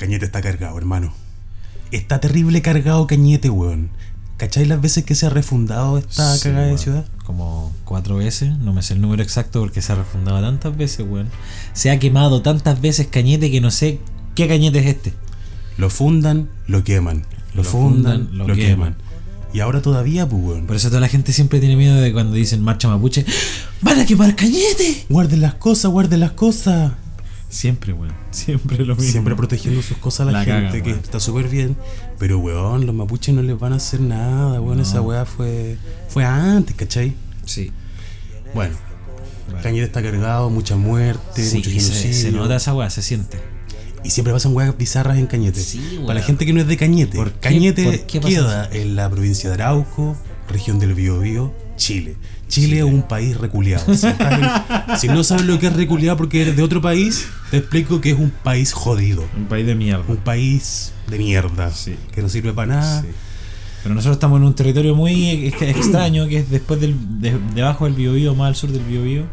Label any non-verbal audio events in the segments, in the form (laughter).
Cañete está cargado, hermano. Está terrible cargado Cañete, weón. ¿Cachai las veces que se ha refundado esta Sí, cagada de ciudad? Como cuatro veces, no me sé el número exacto porque se ha refundado tantas veces, weón. Se ha quemado tantas veces Cañete que no sé qué Cañete es este. Lo fundan, lo queman. Lo, Lo fundan, fundan, lo, lo queman. queman. Y ahora todavía, pues, weón. Por eso toda la gente siempre tiene miedo de cuando dicen marcha mapuche. ¡Van a quemar Cañete! Guarden las cosas, guarden las cosas. Siempre, weón. Siempre lo mismo. Siempre protegiendo sus cosas a la, La gente, que está súper bien. Pero, weón, los mapuches no les van a hacer nada, weón. No. Esa weá fue, fue antes, ¿cachai? Sí. Bueno, Vale. Cañete está cargado, mucha muerte, Sí, mucho se, genocidio. se nota esa weá, se siente. Y siempre pasan weas bizarras en Cañete. Sí, weón. Para la gente que no es de Cañete, ¿Por Cañete por queda en la provincia de Arauco, región del Biobío, Chile. Chile es un país reculeado. (laughs) Si, no sabes lo que es reculeado porque eres de otro país, te explico que es un país jodido. Un país de mierda. Un país de mierda. Sí. Que no sirve para nada. Sí. Pero nosotros estamos en un territorio muy ex- extraño que es después del de- debajo del Biobío, más al sur del Biobío,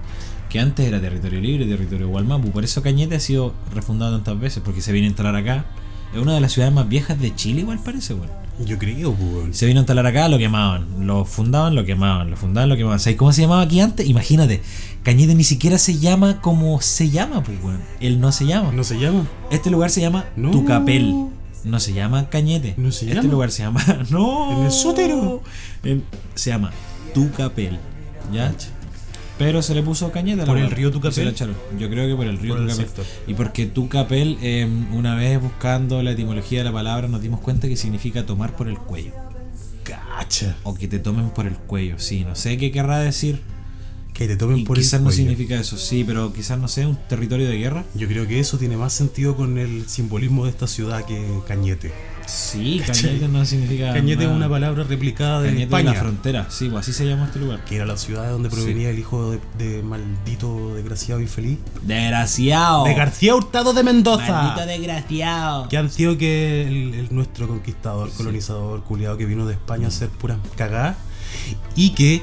que antes era territorio libre, territorio Gualmapu. Por eso Cañete ha sido refundado tantas veces, porque se vino a instalar acá. Es una de las ciudades más viejas de Chile, igual parece, weón. Yo creo, weón. Se vino a instalar acá, lo quemaban. Lo fundaban, lo quemaban. Lo fundaban, lo quemaban. ¿Sabes cómo se llamaba aquí antes? Imagínate, Cañete ni siquiera se llama como se llama, pues, weón. Él no se llama. ¿No se llama? Este lugar se llama No. Tucapel. No se llama Cañete. No se este llama. lugar se llama. (laughs) No. En el sótero. Se llama Tucapel. ¿Ya? Pero se le puso Cañete a la ¿Por el río Tucapel? se la echaron. Yo creo que por el río Por Tucapel. y porque Tucapel, eh, una vez buscando la etimología de la palabra, nos dimos cuenta que significa tomar por el cuello. Cacha. O que te tomen por el cuello. Sí, no sé qué querrá decir. Que te tomen Y por quizás el no cuello. significa eso, sí, pero quizás no sea un territorio de guerra. Yo creo que eso tiene más sentido con el simbolismo de esta ciudad que Cañete. Sí, (laughs) ¿Cachai? Cañete no significa. Cañete es una palabra replicada de Cañete España. de la frontera, sí, pues así se llama este lugar. que era la ciudad de donde provenía el hijo de, de maldito desgraciado infeliz. Desgraciado. De García Hurtado de Mendoza. Maldito desgraciado. Que han sido que el, el nuestro conquistador, colonizador, culiado que vino de España a hacer puras cagadas. Y que,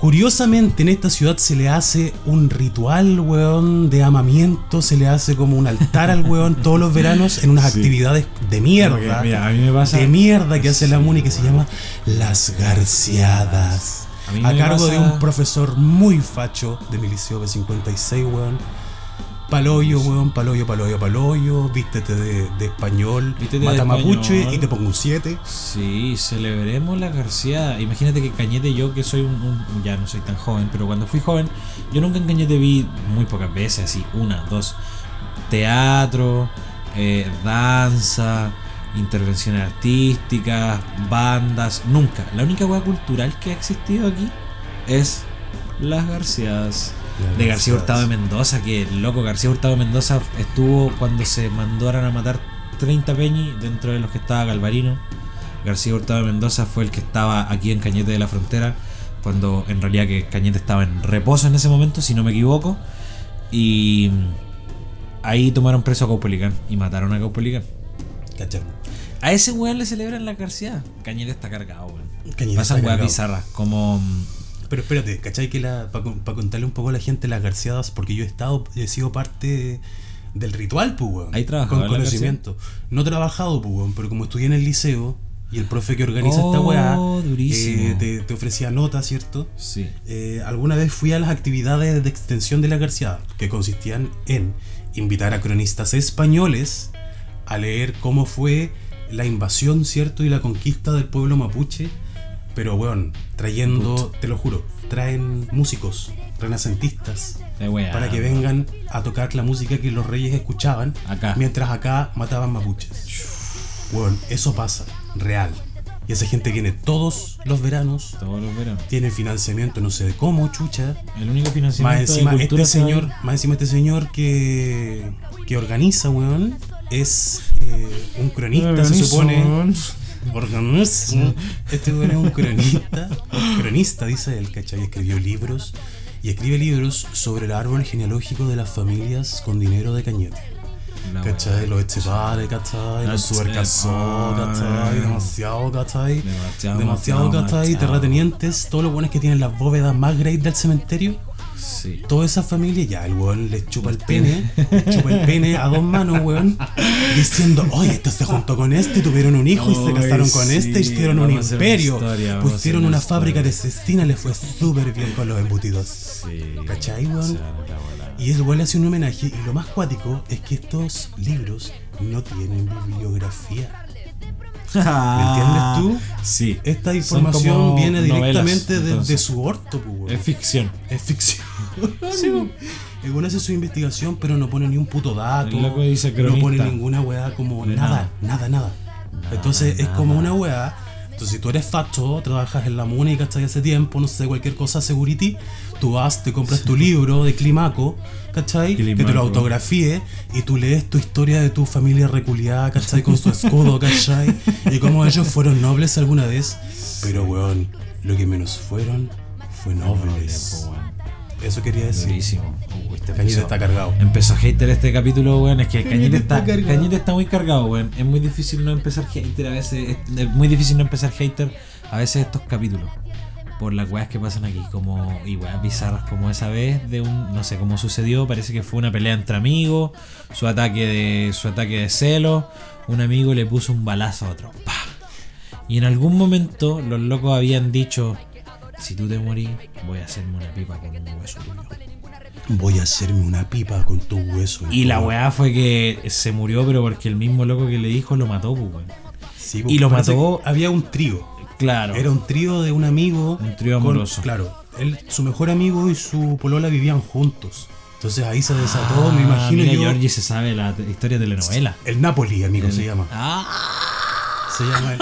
curiosamente, en esta ciudad se le hace un ritual, weón, de amamiento. Se le hace como un altar al weón (laughs) todos los veranos en unas Sí. actividades de mierda. Porque, mira, a mí me pasa- De mierda que hace la MUNI que se llama Las Garciadas. A cargo pasa- de un profesor muy facho de mi liceo B56, weón. Paloyo, weón, paloyo, paloyo, paloyo. Vístete de, de español, Vístete de mata mapuche español. y te pongo un 7. Sí, celebremos la García. Imagínate que Cañete, yo que soy un, un- Ya no soy tan joven, pero cuando fui joven, yo nunca en Cañete vi muy pocas veces, así, una, dos. Teatro, eh, danza, intervenciones artísticas, bandas, nunca. La única hueá cultural que ha existido aquí es las Garciadas. De García. Hurtado de Mendoza, que loco, García Hurtado de Mendoza estuvo cuando se mandaron a matar 30 peñi dentro de los que estaba Galvarino. García Hurtado de Mendoza fue el que estaba aquí en Cañete de la Frontera, cuando en realidad que Cañete estaba en reposo en ese momento, si no me equivoco. Y ahí tomaron preso a Caupolicán y mataron a Caupolicán. A ese weón le celebran la García. Cañete está cargado, weón. Cañete Pasan weas bizarras, como... Pero espérate, ¿cachai? Que para contarle un poco a la gente las garciadas, porque yo he estado, he sido parte del ritual, pues, weón. ¿Hay trabajado Con en la conocimiento. No he trabajado, pues, weón, pero como estudié en el liceo y el profe que organiza esta Oh, weá eh, te, te ofrecía notas, ¿cierto? Sí. Eh, alguna vez fui a las actividades de extensión de la Garciada, que consistían en invitar a cronistas españoles a leer cómo fue la invasión, ¿cierto? Y la conquista del pueblo mapuche. Pero, weón, trayendo, te lo juro, traen músicos renacentistas para que vengan a tocar la música que los reyes escuchaban Acá. mientras acá mataban mapuches. Weón, eso pasa, real. Y esa gente viene todos los veranos Todos los veranos. tiene financiamiento, no sé de cómo, chucha. El único Más financiamiento encima, de cultura este señor, más encima este señor que, que organiza, weón, es eh, un cronista, se supone. Organiza. Este weón es un cronista. cronista, dice él, ¿cachai? Escribió libros. Y escribe libros sobre el árbol genealógico de las familias con dinero de Cañete. La ¿Cachai? Los Echevare, ¿cachai? Los Subercasó, ¿cachai? Demasiado, ¿cachai? Demasiado, ¿cachai? Terratenientes, todos los buenos que tienen las bóvedas más great del cementerio, Sí. Toda esa familia, ya, el weón le chupa el pene, le chupa el pene a dos manos, weón, diciendo, oye, este se juntó con este, tuvieron un hijo y se Ay, casaron con sí, este, hicieron un una imperio, historia, pusieron una una fábrica de cestina, le fue súper bien con los embutidos. Sí. ¿Cachai, weón? Y el weón le hace un homenaje, y lo más cuático es que estos libros no tienen bibliografía. ¿Me entiendes tú? (laughs) Sí. Esta información viene novelas, directamente de, de su orto, pues. Es ficción. Es ficción. (laughs) Sí. (laughs) El hace su investigación, pero no pone ni un puto dato. Dice no pone ninguna weá como nada, nada, nada. Entonces es como una weá. Entonces, si tú eres facho, trabajas en la MUNI, ¿cachai? Hace tiempo, no sé, cualquier cosa, security, tú vas, te compras tu libro de Climaco, ¿cachai? Que te lo autografíe y tú lees tu historia de tu familia reculiada, ¿cachai? Con su escudo, (laughs) ¿cachai? Y cómo ellos fueron nobles alguna vez. Pero, weón, lo que menos fueron fue nobles. Eso quería decir. Durísimo. Uy, este Cañete empezó- está cargado. Empezó hater este capítulo, weón. Es que Cañete Cañete está está. Cañete está muy cargado, weón. Es muy difícil no empezar hater a veces. Es, es muy difícil no empezar hater a veces estos capítulos. Por las weas que pasan aquí. Como, y weas bizarras como esa vez de un. No sé cómo sucedió. Parece que fue una pelea entre amigos. Su ataque de. su ataque de celo. Un amigo le puso un balazo a otro. ¡Pah! Y en algún momento los locos habían dicho. Si tú te morís, voy a hacerme una pipa con un hueso tuyo. Voy a hacerme una pipa con tu hueso. Y la weá fue que se murió, pero porque el mismo loco que le dijo lo mató, pues, weón. Sí, y lo mató- Había un trío. Claro. Era un trío de un amigo. Un trío con- amoroso. claro. Él, su mejor amigo y su polola vivían juntos. Entonces ahí se desató, Ah, me imagino mira, yo. Georgie se sabe la historia de telenovela. El Napoli, amigo, se llama. Ah, Se llama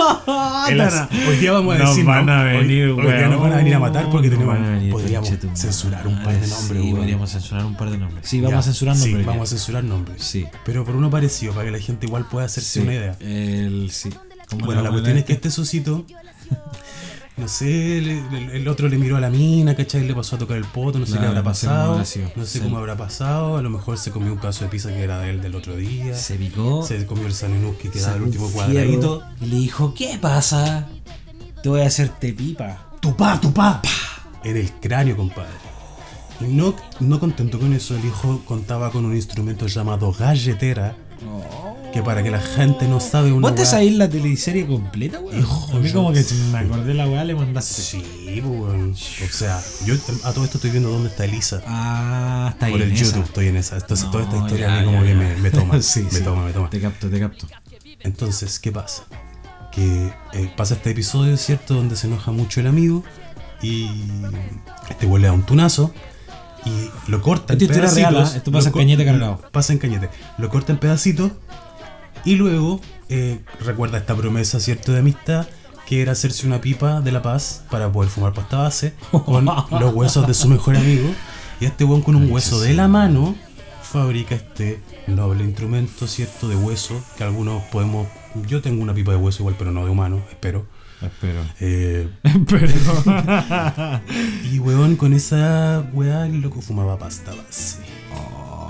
el- (laughs) Hoy día vamos a Nos decir. van ¿no? a Hoy- venir, hoy, día nos van a venir a matar porque tenemos, venir, podríamos censurar un par de nombres. Sí, podríamos censurar un par de nombres. Sí, vamos Ya, a censurar nombres. Sí, vamos a censurar nombres. Sí. Pero por uno parecido, para que la gente igual pueda hacerse Sí, una idea. El, sí. ¿Cómo Bueno, la cuestión es que este socito, (laughs) no sé, le- el, otro le miró a la mina, ¿cachai? Le pasó a tocar el poto, no sé qué habrá no sé cómo pasado. No sé Sí. cómo habrá pasado. A lo mejor se comió un caso de pizza que era de él del otro día. Se picó. Se comió el sanenús que quedaba el último cuadradito. Y le dijo, ¿qué pasa? Te voy a hacerte pipa. ¡Tupá, tupá! En el cráneo, compadre. Y no, no contento con eso, el hijo contaba con un instrumento llamado galletera. Que para que la gente no sabe una ¿Vos te sabés la teleserie completa, weón? Hijo, a mí yo- como que me acordé de la weá, le mandaste. Sí, pues, weón. O sea, yo a todo esto estoy viendo dónde está Elisa. Ah, está ahí. Por el esa. YouTube estoy en esa. Entonces No, toda esta historia ya, a mí como ya, que ya. me, me toma. Sí, (laughs) me sí. toma, me toma. Te capto, te capto. Entonces, ¿qué pasa? Que eh, pasa este episodio, ¿cierto? Donde se enoja mucho el amigo y este huele a un tunazo y lo corta en Esta pedacitos. real, ¿ah? Esto pasa en Cañete cargado. Pasa en Cañete. Lo corta en pedacitos y luego eh, recuerda esta promesa, ¿cierto? De amistad que era hacerse una pipa de la paz para poder fumar pasta base con (laughs) los huesos de su mejor amigo. Y este weón con un hueso de la mano fabrica este noble instrumento, ¿cierto? De hueso que algunos podemos... Yo tengo una pipa de hueso igual, pero no de humano, espero. Espero. Eh, (laughs) Espero. (laughs) y weón, con esa weá el loco fumaba pasta base.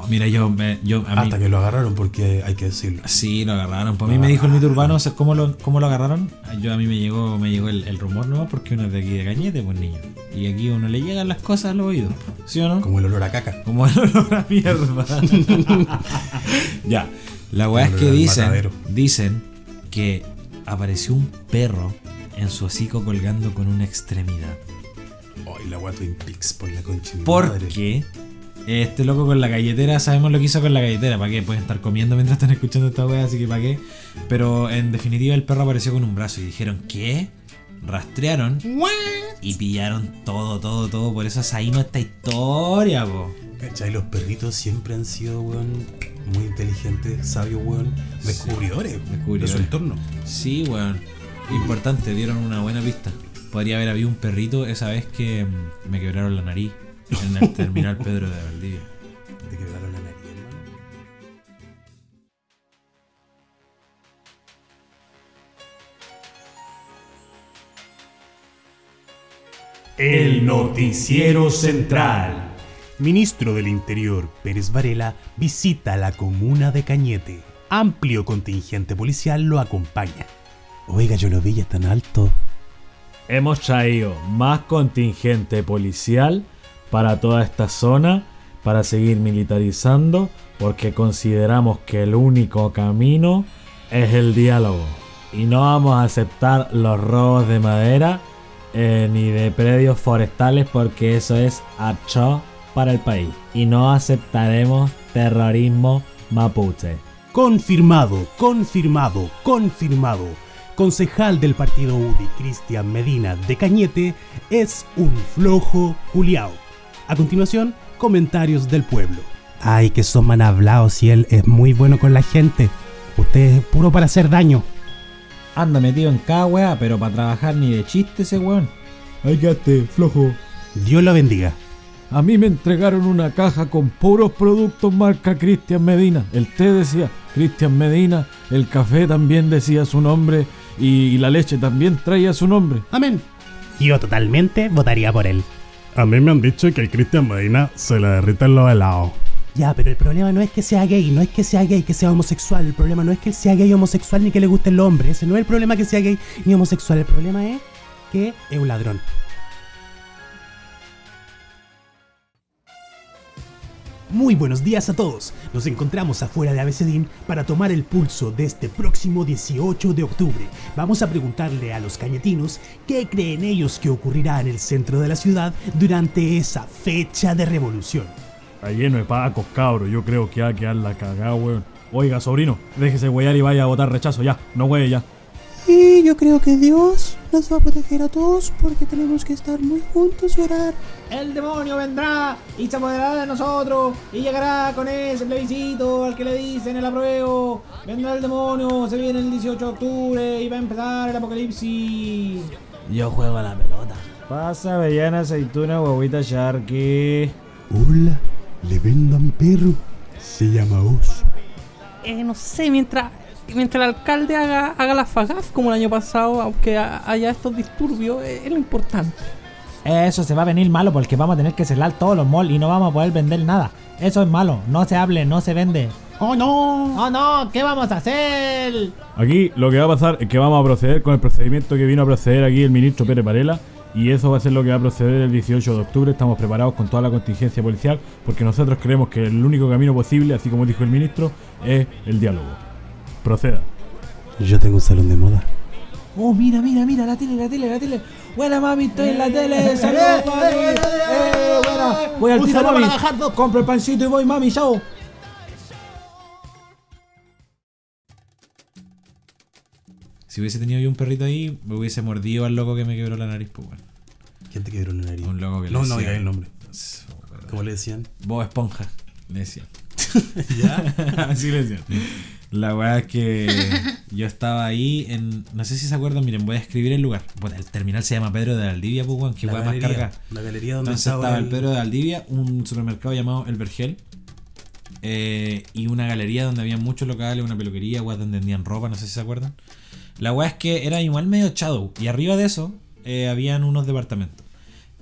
Mira, yo, me, yo a mí. Hasta que lo agarraron, porque hay que decirlo. Sí, lo agarraron. Pues a mí me dijo el mito urbano, ¿sabes ¿cómo lo, cómo lo agarraron? Yo a mí me llegó, me llegó el, el rumor, ¿no? Porque uno es de aquí de Cañete, pues niño. Y aquí uno le llegan las cosas a los oídos, ¿sí o no? Como el olor a caca. Como el olor a mierda. (laughs) ya. La weá es que dicen, matadero. dicen que apareció un perro en su hocico colgando con una extremidad. Ay, la weá Twin Peaks por la concha mi madre. Este loco con la galletera, sabemos lo que hizo con la galletera. ¿Para qué? Pueden estar comiendo mientras están escuchando esta wea, así que ¿para qué? Pero en definitiva el perro apareció con un brazo y dijeron, ¿qué? Rastrearon y pillaron todo, todo, todo. Por eso saímos esta historia, po. ¿Cachai? Los perritos siempre han sido, weón, muy inteligentes, sabios, weón, descubridores, descubridores. de su entorno. Sí, weón. Importante, dieron una buena pista. Podría haber habido un perrito esa vez que mm, me quebraron la nariz en el terminal Pedro de Valdivia. Te quebraron la nariz, hermano. El Noticiero Central. Ministro del Interior Pérez Varela visita la comuna de Cañete. Amplio contingente policial lo acompaña. Oiga, yo lo vi ya tan alto. Hemos traído más contingente policial para toda esta zona, para seguir militarizando, porque consideramos que el único camino es el diálogo. Y no vamos a aceptar los robos de madera eh, ni de predios forestales porque eso es acho para el país. Y no aceptaremos terrorismo mapuche. Confirmado, confirmado, confirmado. Concejal del partido UDI, Cristian Medina de Cañete, es un flojo culiao. A continuación, comentarios del pueblo. Ay, que son man hablados y él es muy bueno con la gente. Usted es puro para hacer daño. Anda metido en cada weá, pero para trabajar ni de chiste ese weón. Ay, quédate, flojo. Dios lo bendiga. A mí me entregaron una caja con puros productos marca Cristian Medina. El té decía Cristian Medina, el café también decía su nombre y la leche también traía su nombre. Amén. Yo totalmente votaría por él. A mí me han dicho que el Cristian Medina se le derriten los helados. Ya, pero el problema no es que sea gay, no es que sea gay, que sea homosexual. El problema no es que sea gay homosexual ni que le guste el hombre. Ese no es el problema que sea gay ni homosexual. El problema es que es un ladrón. Muy buenos días a todos. Nos encontramos afuera de Abecedín para tomar el pulso de este próximo 18 de octubre. Vamos a preguntarle a los cañetinos qué creen ellos que ocurrirá en el centro de la ciudad durante esa fecha de revolución. Está lleno de pacos, cabro. Yo creo que va a quedar la cagada, weón. Oiga, sobrino, déjese huear y vaya a votar rechazo ya. No hueye ya. Y yo creo que Dios nos va a proteger a todos porque tenemos que estar muy juntos y orar. El demonio vendrá y se apoderará de nosotros y llegará con ese plebiscito al que le dicen el apruebo. Vendrá el demonio, se viene el 18 de octubre y va a empezar el apocalipsis. Yo juego a la pelota. Pasa, avellana, aceituna, huevita, sharky. Hola, le vendo a mi perro. Se llama Oso. eh, no sé, mientras, mientras el alcalde haga, haga la fagaz como el año pasado, aunque ha- haya estos disturbios, eh, es lo importante. Eso se va a venir malo porque vamos a tener que cerrar todos los malls y no vamos a poder vender nada. Eso es malo, no se hable, no se vende. ¡Oh no! ¡Oh no! ¿Qué vamos a hacer? Aquí lo que va a pasar es que vamos a proceder con el procedimiento que vino a proceder aquí el ministro Pérez Varela. Y eso va a ser lo que va a proceder el 18 de octubre. Estamos preparados con toda la contingencia policial porque nosotros creemos que el único camino posible, así como dijo el ministro, es el diálogo. Proceda. Yo tengo un salón de moda. Oh, mira, mira, mira, la tele, la tele, la tele. Buena mami, estoy en la tele. Saludos, mami. Eh, buena. Voy al Un tiro, mami. Compro el pancito y voy, mami, chao. Si hubiese tenido yo un perrito ahí, me hubiese mordido al loco que me quebró la nariz, pues bueno. ¿Quién te quebró la nariz? Un loco que No, le no diga el nombre. ¿Cómo le decían? Bob Esponja, le decían. (laughs) (laughs) ¿Ya? (laughs) Así le decían. La weá es que (laughs) yo estaba ahí en. No sé si se acuerdan, miren, voy a escribir el lugar. Bueno, el terminal se llama Pedro de Valdivia, pues weón, que La weá más carga. La galería donde Entonces estaba, estaba el Pedro de Valdivia, un supermercado llamado El Vergel. eh, y una galería donde había muchos locales, una peluquería, weas donde vendían ropa, no sé si se acuerdan. La weá es que era igual medio shadow. Y arriba de eso eh, habían unos departamentos.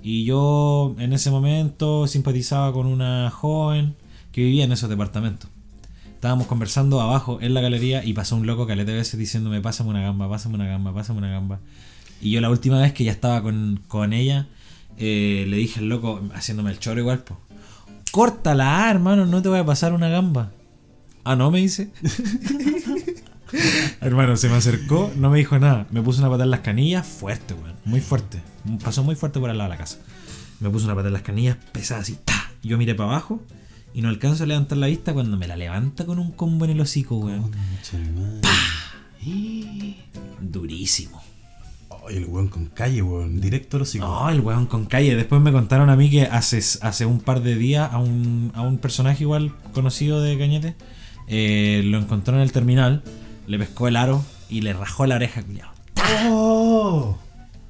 Y yo en ese momento simpatizaba con una joven que vivía en esos departamentos. Estábamos conversando abajo en la galería y pasó un loco caleta de veces diciéndome, pásame una gamba, pásame una gamba, pásame una gamba. Y yo la última vez que ya estaba con, con ella, eh, le dije al loco, haciéndome el choro igual, pues, córtala, hermano, no te voy a pasar una gamba. Ah, no, me dice. (laughs) hermano, se me acercó, no me dijo nada. Me puso una patada en las canillas, fuerte, weón, muy fuerte. Pasó muy fuerte por al lado de la casa. Me puso una patada en las canillas, pesada así, ¡ta! Yo miré para abajo y no alcanzo a levantar la vista cuando me la levanta con un combo en el hocico, weón. Durísimo. Ay, el weón con calle, weón. Directo a los hocico. No, el weón con calle. Después me contaron a mí que hace, hace un par de días a un, a un personaje igual conocido de Cañete eh, lo encontró en el terminal, le pescó el aro y le rajó la oreja, culiao. ¡Oh!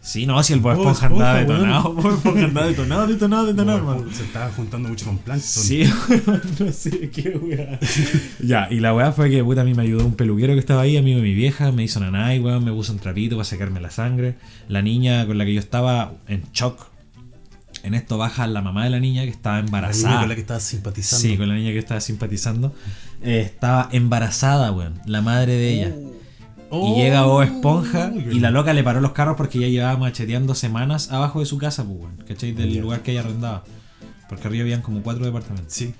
Sí, no, si el Bob Esponja andaba detonado. Bob Esponja andaba detonado, detonado, detonado, Weón, hermano. Se estaba juntando mucho con Plankton. Sí, (laughs) no sé qué weá. (laughs) ya, y la weá fue que puta a mí me ayudó un peluquero que estaba ahí, amigo de mi vieja, me hizo nanay, weón, me puso un trapito para sacarme la sangre. La niña con la que yo estaba en shock. En esto baja la mamá de la niña que estaba La niña embarazada. con la que estaba simpatizando. Sí, con la niña que estaba simpatizando. Eh, estaba embarazada, weón. La madre de ella. Y llega Bob Esponja y la loca le paró los carros porque ya llevaba macheteando semanas abajo de su casa, pues, weón. ¿Cachai? Del lugar que ella arrendaba. Porque arriba habían como cuatro departamentos. Sí.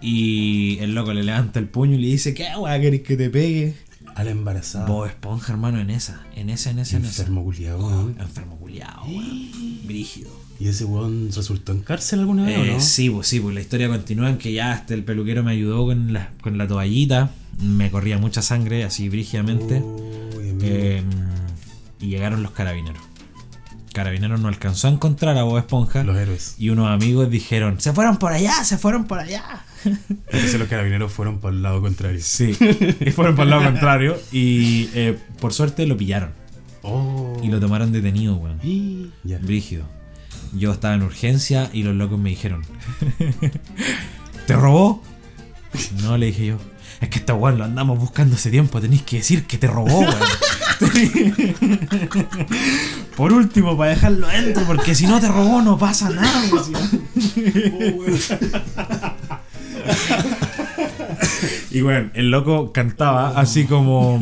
Y el loco le levanta el puño y le dice, ¿qué weá querés que te pegue? A la embarazada. Bob Esponja, hermano, en esa, en esa, en esa, en esa. Enfermo culiao, weón. Enfermo culiao, weón. (gasps) Brígido. ¿Y ese weón resultó en cárcel alguna vez Eh, o no? Sí, pues sí, pues la historia continúa en que ya hasta el peluquero me ayudó con la, con la toallita. Me corría mucha sangre, así brígidamente. Amigo. Eh, y llegaron los carabineros. Carabineros no alcanzó a encontrar a Bob Esponja. Los héroes. Y unos amigos dijeron, se fueron por allá, se fueron por allá. (laughs) Entonces los carabineros fueron por el lado contrario. Sí, y fueron por el lado contrario. Y eh, por suerte lo pillaron. Oh. Y lo tomaron detenido, weón. Brígido. Yo estaba en urgencia y los locos me dijeron: (laughs) ¿Te robó? No, le dije yo. Es que esta weón lo andamos buscando hace tiempo. Tenéis que decir que te robó, weón. (laughs) Por último, para dejarlo adentro, porque si no te robó, no pasa nada. (laughs) decía. y bueno, el loco cantaba así como.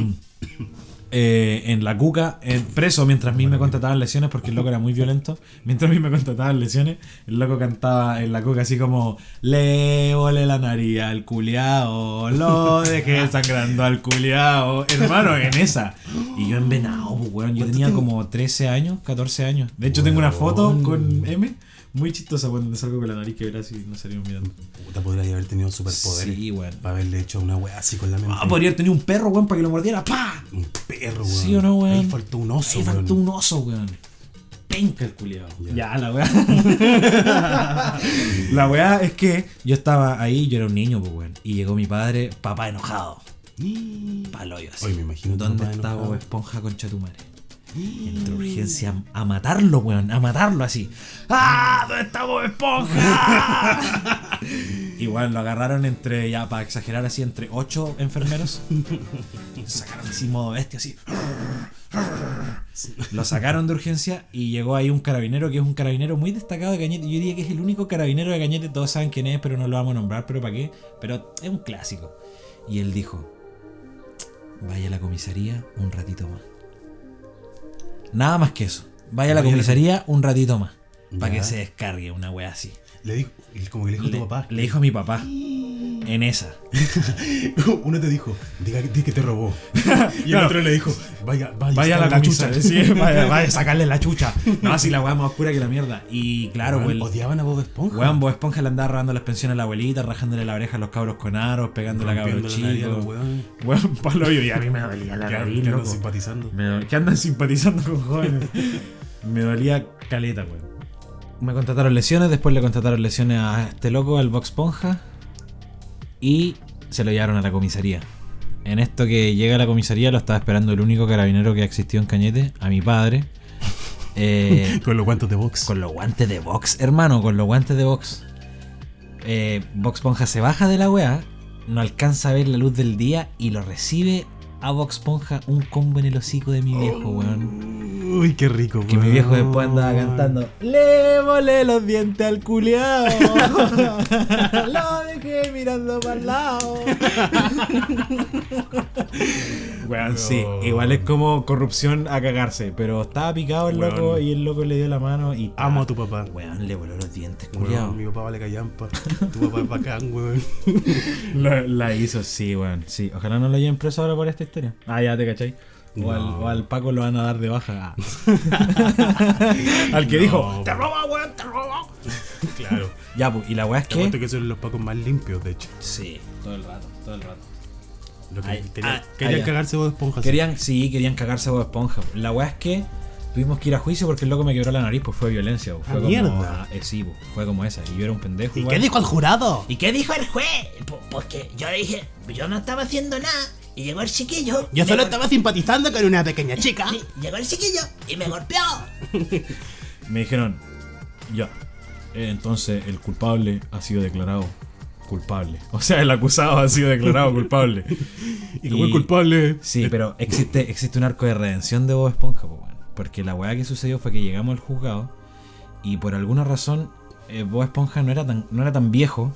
Eh, en la cuca, eh, preso mientras a mí me contrataban lesiones porque el loco era muy violento. (laughs) Mientras a mí me contrataban lesiones, el loco cantaba en la cuca así como: Le volé la nariz al culiao, lo dejé (laughs) sangrando al culiao. Hermano, en esa. Y yo envenado, pues, weón. Yo tenía como 13 años, 14 años. De hecho, tengo una foto con M. Muy chistosa cuando salgo con la nariz que verás y no salimos mirando. Puta, podría haber tenido superpoderes. Sí, weón. Para haberle hecho una wea así con la mente. Ah, podría haber tenido un perro, weón, para que lo mordiera. ¡Pah! Un perro, weón. ¿Sí o no, weón? Ahí faltó un oso, Ahí weón. faltó un oso, weón. Penca el culiao. Ya. Ya, la weá. (laughs) la weá es que yo estaba ahí, yo era un niño, pues weón. Y llegó mi padre, papá enojado. Paloyo así. Oye, me imagino ¿Dónde está. Bob Esponja con Chatumare? Entró urgencia a matarlo, weón. A matarlo así. ¡Ah! ¿Dónde está Bob Esponja? (laughs) Igual lo agarraron entre, ya para exagerar así, entre ocho enfermeros. Lo (laughs) sacaron así modo bestia, así. Lo sacaron de urgencia y llegó ahí un carabinero que es un carabinero muy destacado de Cañete. Yo diría que es el único carabinero de Cañete. Todos saben quién es, pero no lo vamos a nombrar. ¿Pero para qué? Pero es un clásico. Y él dijo: Vaya a la comisaría un ratito más. Nada más que eso. Vaya a la comisaría un ratito más. Para que se descargue una wea así. Le dijo, como que le dijo a tu papá. le dijo a mi papá. En esa. (laughs) Uno te dijo, diga di que te robó. (laughs) Y el otro le dijo, vaya, vaya, Vaya a la, saca chucha. Sí, (laughs) vaya, vaya sacarle la chucha. No, así la weá más oscura que la mierda. Y claro, Weón, weón. odiaban a Bob Esponja. Weón, Bob Esponja le andaba robando las pensiones a la abuelita, rajándole la oreja a los cabros con aros, pegándole a cabros la chicos. weones. Weón, palo yo. Y a mí me dolía la nariz, que andan simpatizando. Me que andan simpatizando con jóvenes. me dolía caleta, weón. Me contrataron lesiones, después le contrataron lesiones a este loco, al Box Esponja. Y se lo llevaron a la comisaría. En esto que llega a la comisaría lo estaba esperando el único carabinero que ha existido en Cañete, a mi padre. (laughs) Eh, Con los guantes de box. con los guantes de box, hermano, con los guantes de box. Eh, Box Esponja se baja de la weá, no alcanza a ver la luz del día y lo recibe a Box Esponja un combo en el hocico de mi viejo, weón. Uy, qué rico, Que mi weón. viejo después andaba cantando Le volé los dientes al culiao (laughs) Lo dejé mirando para el lado (laughs) Weón, sí, igual es como corrupción a cagarse Pero estaba picado el Weón. loco y el loco le dio la mano y Amo a tu papá. Weón, le voló los dientes, Weón, culiao mi papá vale callampa. (laughs) Tu papá es bacán, weón. La, la hizo, sí, weón. Sí, ojalá no lo hayan preso ahora por esta historia. Ah, ya te cachai. O, al, o al Paco lo van a dar de baja. Ah. (laughs) al que No, dijo, te roba, weón, te roba. Claro. Ya, pues, y la weá es Te cuento que. que son los pacos más limpios, de hecho. Sí, todo el rato, todo el rato. Lo que Ay, querían, ah, querían ah, ya. cagarse Bob Esponja. sí. Querían, sí, querían cagarse a Bob Esponja. La weá es que tuvimos que ir a juicio porque el loco me quebró la nariz, pues fue violencia. pues, Fue como, mierda. eh, sí, pues, fue como esa. Y yo era un pendejo. ¿Y igual. qué dijo el jurado? ¿Y qué dijo el juez? Po- Porque yo le dije, yo no estaba haciendo nada. Y llegó el chiquillo. Yo solo estaba simpatizando con una pequeña chica. Sí, llegó el chiquillo y me golpeó. Me dijeron, ya. eh, entonces el culpable ha sido declarado culpable. O sea, el acusado ha sido declarado (laughs) culpable. Y como el culpable. Sí, pero existe, existe un arco de redención de Bob Esponja, po, weón. Porque la weá que sucedió fue que llegamos al juzgado y por alguna razón eh, Bob Esponja no era, tan, no era tan viejo.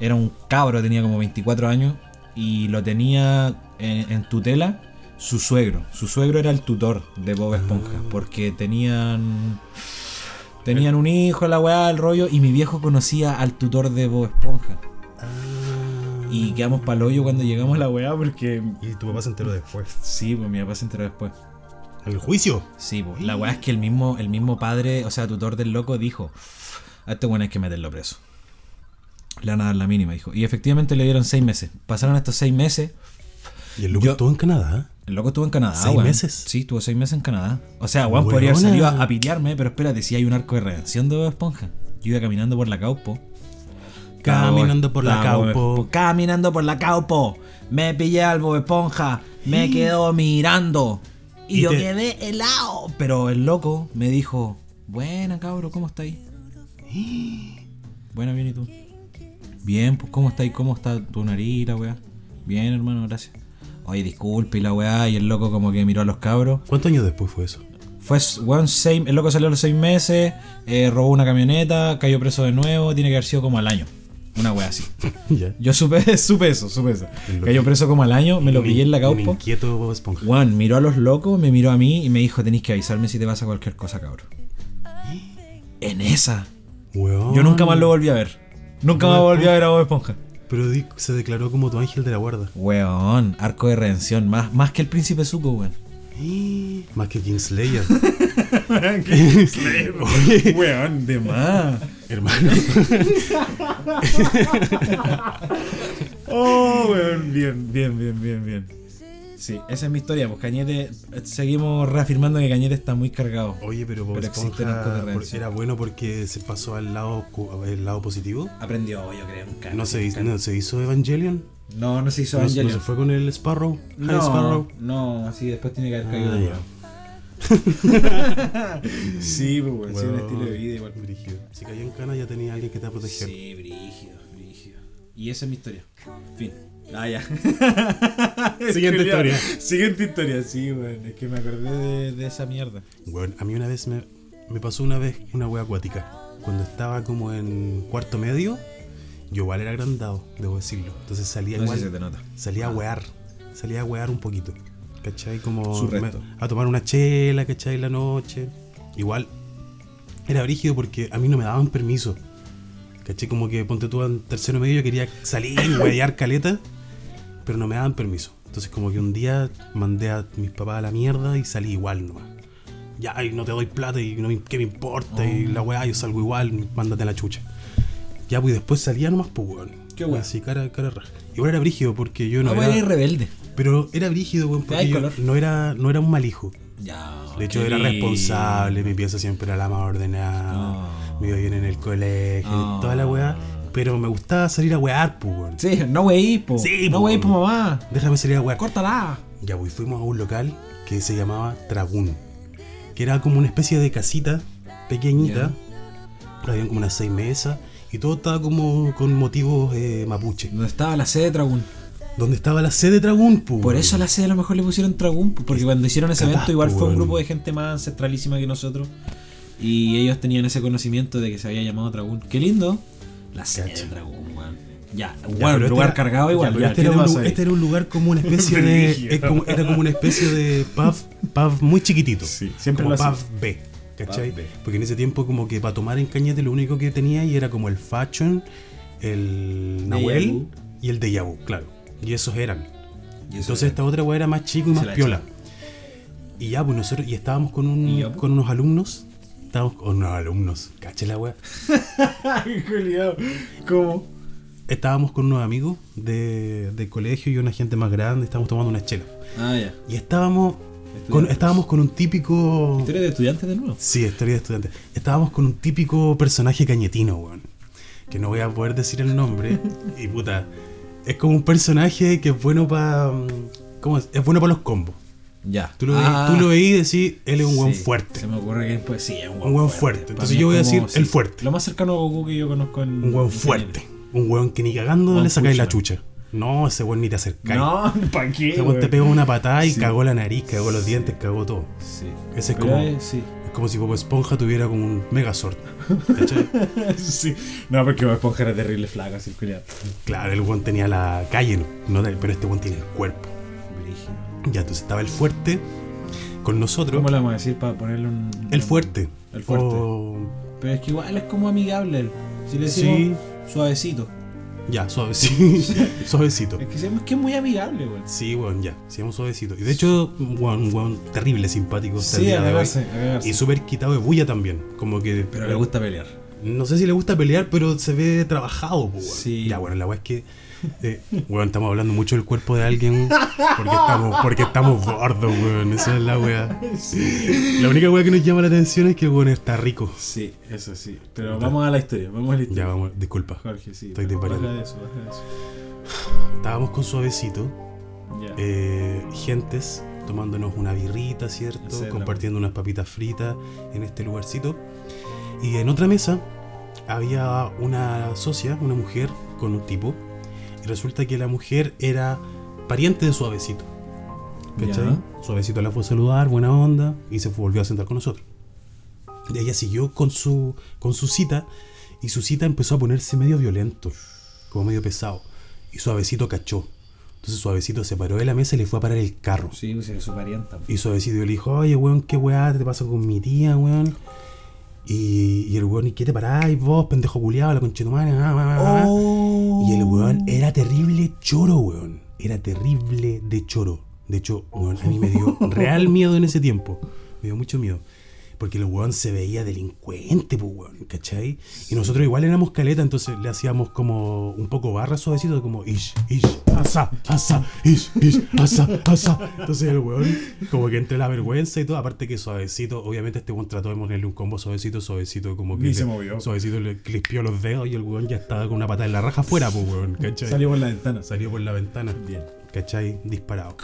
Era un cabro, tenía como 24 años y lo tenía en, en tutela su suegro. Su suegro era el tutor de Bob Esponja porque tenían... Tenían un hijo, la weá, el rollo, y mi viejo conocía al tutor de Bob Esponja. Ah. Y quedamos pa'l hoyo cuando llegamos a la weá porque. Y tu papá se enteró después. Sí, pues mi papá se enteró después. ¿En el juicio? Sí, pues la weá es que el mismo, el mismo padre, o sea, tutor del loco, dijo: A este weón hay que meterlo preso. Le van a dar la mínima, dijo. Y efectivamente le dieron seis meses. Pasaron estos seis meses. Y el loco Yo- estuvo en Canadá. El loco estuvo en Canadá, ¿Seis weón. meses? Sí, estuvo seis meses en Canadá. O sea, weón podría haber salido a, a pitearme, pero espérate, si hay un arco de redención de Bob Esponja. Yo iba caminando por la Caupo. Caminando por la Caupo. Caminando por la Caupo. Me pillé al Bob Esponja. Me quedó mirando. Y, Y yo te- quedé helado. Pero el loco me dijo: Buena, cabro, ¿cómo estáis? Buena, bien, ¿y tú? Bien, pues, ¿cómo estáis? ¿Cómo está tu nariz, la weá? Bien, hermano, gracias. Oye, disculpe, y la weá, y el loco como que miró a los cabros. ¿Cuántos años después fue eso? Fue one seis, el loco salió a los seis meses, eh, robó una camioneta, cayó preso de nuevo, tiene que haber sido como al año. Una weá así. (laughs) Yo supe, (laughs) supe eso, supe eso. Cayó preso como al año, me lo pillé en la caupo. inquieto Bob Esponja. Juan miró a los locos, me miró a mí y me dijo, tenéis que avisarme si te pasa cualquier cosa, cabrón. En esa. Weón. Yo nunca más lo volví a ver. Nunca más volví a ver a Bob Esponja. Pero se declaró como tu ángel de la guarda. Weón, arco de redención, más, más que el príncipe Zuko, weón. Más que Kingslayer. (laughs) (laughs) Weón, de más. Hermano. (laughs) Oh, weón, bien, bien, bien, bien, bien. Sí, esa es mi historia, pues Cañete, seguimos reafirmando que Cañete está muy cargado. Oye, pero Bob Pero Esponja era bueno porque se pasó al lado, el lado positivo. Aprendió, yo creo. No se, hizo, no se hizo Evangelion. No, no se hizo No, no Evangelion. se fue con el Sparrow. No, Sparrow. no, así después tiene que haber Ah, caído de nuevo. (laughs) sí, pues, weón, sí, un estilo de vida igual. brígido. Si cayó en cana ya tenía alguien que te va a proteger. Sí, brígido, brígido. Y esa es mi historia. Fin. Ah, ya. (laughs) Siguiente historia. Siguiente historia, sí, weón. Es que me acordé de, de esa mierda. Bueno, a mí una vez me, me pasó una vez una wea acuática. Cuando estaba como en cuarto medio, yo igual era agrandado, debo decirlo. Entonces salía No igual, si se te nota. salía a wear, salía a wear un poquito. ¿Cachai? Como Su me- resto. a tomar una chela, ¿cachai? La noche. Igual era brígido porque a mí no me daban permiso. ¿Cachai? Como que ponte tú en tercero medio yo quería salir (coughs) y weyar caleta, pero no me daban permiso. Entonces como que un día mandé a mis papás a la mierda y salí igual nomás. Ya, y no te doy plata y no ¿qué me importa? Y la weá, yo salgo igual, mándate a la chucha. Ya, pues después salía nomás, pues weón. Qué weá. Así, cara, cara raja. Igual era brígido porque yo no No, era... eres rebelde. Pero era brígido, weón, porque yo no era, no era un mal hijo. Ya. De hecho, era responsable, mi pieza siempre era la más ordenada, Ah. me iba bien en el colegio, Ah. toda la weá. Pero me gustaba salir a wear, pues, weón. Sí, no weí, po. Sí, no po. weí, po, mamá. Déjame salir a wear. Córtala. Ya, pues fuimos a un local que se llamaba Tragún, que era como una especie de casita pequeñita. Habían como unas seis mesas y todo estaba como con motivos eh, mapuche. ¿Dónde estaba la sede de Tragún? Donde estaba la sede de Tragún. Por eso a la sede a lo mejor le pusieron Tragún, po, porque cuando hicieron ese evento igual fue un grupo de gente más ancestralísima que nosotros. Y ellos tenían ese conocimiento de que se había llamado Tragún. Qué lindo. La sede Cacha. de Tragún, weón. Ya, Ya, bueno, pero un lugar era- cargado igual. ya, este, ¿qué era un, este era lugar como una (laughs) especie de. como- era como una especie de pub, pub muy chiquitito. Sí, siempre como lo pub. B. ¿Cachai? Pub B. Porque en ese tiempo, como que para tomar en Cañete, lo único que tenía ahí era como el Fashion, el Nahuel y el Deja Vu, claro. Y esos eran. Y Entonces era- esta otra weá era más chico y más la piola. Y ya, pues nosotros, y estábamos con, un, ¿Y pues? con unos alumnos. Estábamos con unos alumnos, caché la weá. (laughs) ¿Cómo? Estábamos con unos amigos de, del colegio y una gente más grande, estábamos tomando una chela. Ah, ya. Y estábamos con, Estudiantes. estábamos con un típico. ¿Tú eres de estudiantes de nuevo? Sí, historia de estudiante. Estábamos con un típico personaje cañetino, weón. Que no voy a poder decir el nombre. (laughs) y puta. Es como un personaje que es bueno para. ¿Cómo es? Es bueno para los combos. Ya. Tú lo, Ah, veí, tú lo veí y decís, él es un weón sí, fuerte. Se me ocurre que pues, sí, es un weón fuerte. Entonces yo voy a es decir el fuerte. Lo más cercano a Goku que yo conozco en. Un weón en fuerte. Un weón que ni cagando One le sacáis la chucha. No, ese weón ni te acercáis. No, (laughs) ¿para qué? Ese weón te pegó una patada y Sí. cagó la nariz, cagó los dientes, cagó todo. Sí. Ese es Pero como- es- sí. Es como si Bob Esponja tuviera como un Megazord. ¿Cachai? (laughs) sí. No, porque Bob Esponja era terrible flaco, así, culiado. claro, el weón tenía la calle, ¿no? No, pero este weón tiene el cuerpo. Ya, entonces estaba el fuerte con nosotros. ¿Cómo le vamos a decir para ponerle un. El fuerte. El fuerte. O- Pero es que igual es como amigable. él. Si le decimos suavecito. Ya, suave, sí. (laughs) suavecito. Es que, es que es muy amigable, güey. Sí, weón, ya. Seamos suavecito. Y de hecho, weón, weón, terrible simpático. hasta el Sí, día a de hoy. cagarse, a cagarse. Y súper quitado de bulla también. Como que. Pero le gusta pelear. No sé si le gusta pelear, pero se ve trabajado, weón. Sí. Ya, bueno, la weá es que. Eh, weón, estamos hablando mucho del cuerpo de alguien porque estamos, porque estamos gordos, weón. Esa es la weá. La única weá que nos llama la atención es que el weón está rico. Sí, eso sí. Pero vamos a la historia. Vamos a la historia. Ya, vamos, disculpa. Jorge, sí. Estoy baja de eso, baja de eso. Estábamos con suavecito, eh, gentes, tomándonos una birrita, ¿cierto? Es Compartiendo unas papitas fritas en este lugarcito. Y en otra mesa había una socia, una mujer, con un tipo. Y resulta que la mujer era pariente de Suavecito. ¿Cachai? Suavecito la fue a saludar, buena onda, y se volvió a sentar con nosotros. Y ella siguió con su, con su cita, y su cita empezó a ponerse medio violento, como medio pesado. Y Suavecito cachó. Entonces Suavecito se paró de la mesa y le fue a parar el carro. Sí, pues es su parienta. Y Suavecito le dijo, oye, weón, qué weá te pasa con mi tía, weón. Y, y el weón, ¿y qué te paráis vos, pendejo culiado, la conchetumana? Y el weón era terrible choro, weón. Era terrible de choro. De hecho, weón, a mí me dio (laughs) real miedo en ese tiempo. Me dio mucho miedo. Porque el weón se veía delincuente, pues, weón, ¿cachai? Y nosotros igual éramos caleta, entonces le hacíamos como un poco barra suavecito, como ish, ish, asa, asa, ish, ish, asa, asa. Entonces el weón, como que entre la vergüenza y todo, aparte que suavecito, obviamente este weón trató de ponerle un combo suavecito, suavecito, como que. Ni le- se movió. Suavecito le clispió los dedos y el weón ya estaba con una pata en la raja afuera, pues, weón, ¿cachai? Salió por la ventana. Salió por la ventana. Bien. ¿Cachai? Disparado.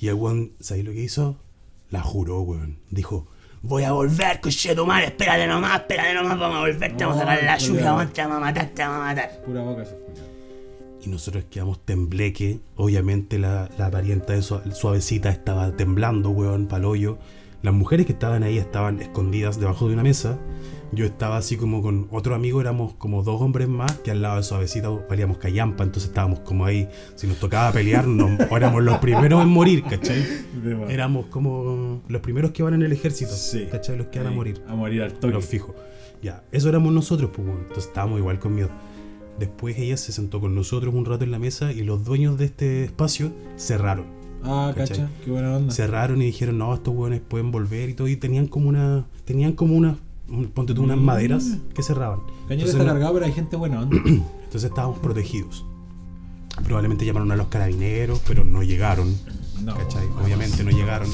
Y el weón, ¿sabes lo que hizo? La juró, weón. Dijo, Voy a volver, madre, espérate nomás, espérate nomás, vamos a volver, te vamos a sacar la lluvia, vamos, te vamos a matar, te vamos a matar. Pura boca se escucha. y nosotros quedamos tembleque. Obviamente la, la parienta de Sua- suavecita estaba temblando, weón, paloyo. Las mujeres que estaban ahí estaban escondidas debajo de una mesa. Yo estaba así como con otro amigo, éramos como dos hombres más, que al lado de suavecita valíamos callampa, entonces estábamos como ahí, si nos tocaba pelear, nos, (laughs) éramos los primeros en morir, ¿cachai? Éramos como los primeros que van en el ejército, Sí. ¿cachai? Los que van a morir. A morir al toque. Los fijo. Ya, eso éramos nosotros, pues, bueno, entonces estábamos igual con miedo. Después ella se sentó con nosotros un rato en la mesa y los dueños de este espacio cerraron. Ah, ¿Cachai? cacha. Qué buena onda. Cerraron y dijeron, no, estos hueones pueden volver y todo. Y tenían como una. Tenían como una. Ponte tú unas Mm. maderas que cerraban. Cañete está no- cargado, pero hay gente buena onda. (clears throat) entonces estábamos protegidos. Probablemente llamaron a los carabineros, pero no llegaron. No. ¿Cachai? Obviamente no llegaron.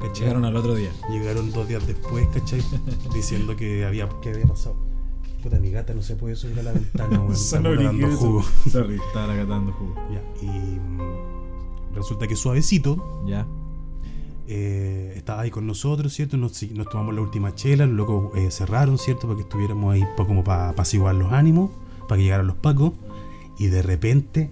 ¿cachai? Llegaron al otro día. Llegaron dos días después, ¿cachai? (laughs) Diciendo que había, que había pasado. Puta, mi gata no se puede subir a la ventana, (laughs) weón. Dando jugo. Sorry, estaba jugo. Ya, y mm, resulta que suavecito Ya. Eh, estaba ahí con nosotros, ¿cierto? Nos, tomamos la última chela, los locos eh, cerraron, ¿cierto? Para que estuviéramos ahí pa- como para apaciguar los ánimos, para que llegaran los pacos. Y de repente.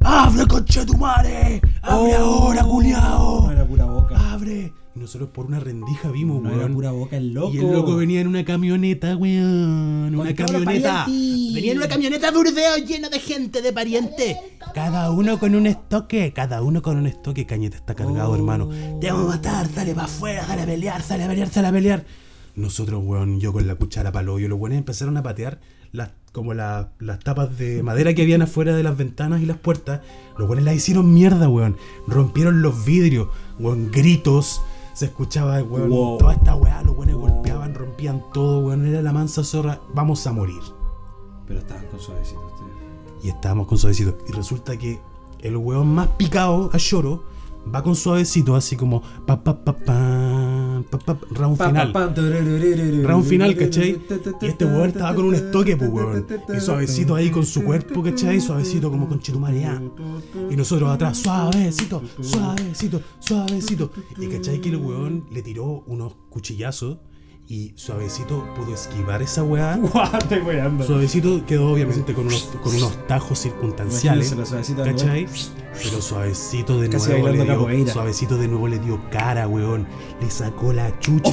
¡Abre, concha tu madre! ¡Abre ahora, culiao! No era pura boca. ¡Abre! Y nosotros por una rendija vimos, No weón. era pura boca el loco. Y el loco venía en una camioneta, weón. Una camioneta. Venía en una camioneta burdeo llena de gente, de parientes. Cada uno con un estoque. Cada uno con un estoque. Cañete está cargado, hermano. Te vamos a matar, sale para afuera, sale a pelear, sale a pelear, Sale a pelear. Nosotros, weón, yo con la cuchara palo y los weones empezaron a patear las, como la- las tapas de madera que habían afuera de las ventanas y las puertas. Los weones las hicieron mierda, weón. Rompieron los vidrios, weón, gritos. Se escuchaba, weón, Wow. toda esta weá. Los weones golpeaban, rompían todo, weón. Era la mansa zorra. Vamos a morir. Pero estaban con suavecito ustedes. Y estábamos con suavecito. Y resulta que el weón más picado a lloro va con suavecito, así como pa pa pa pa pa, pa, round final. Round final, ¿cachai? Y este weón estaba con un estoque, pues weón. Y suavecito ahí con su cuerpo, ¿cachai? Suavecito como con chetumarea. Y nosotros atrás, suavecito, suavecito, suavecito. Y cachai que el weón le tiró unos cuchillazos. Y suavecito pudo esquivar esa weá. (laughs) Weando. Suavecito quedó obviamente con unos, con unos tajos circunstanciales. Imagínense la suavecita de ¿Cachai? Pero suavecito de Casi nuevo le bailando dio. capoeira. Suavecito de nuevo le dio cara, weón. Le sacó la chucha.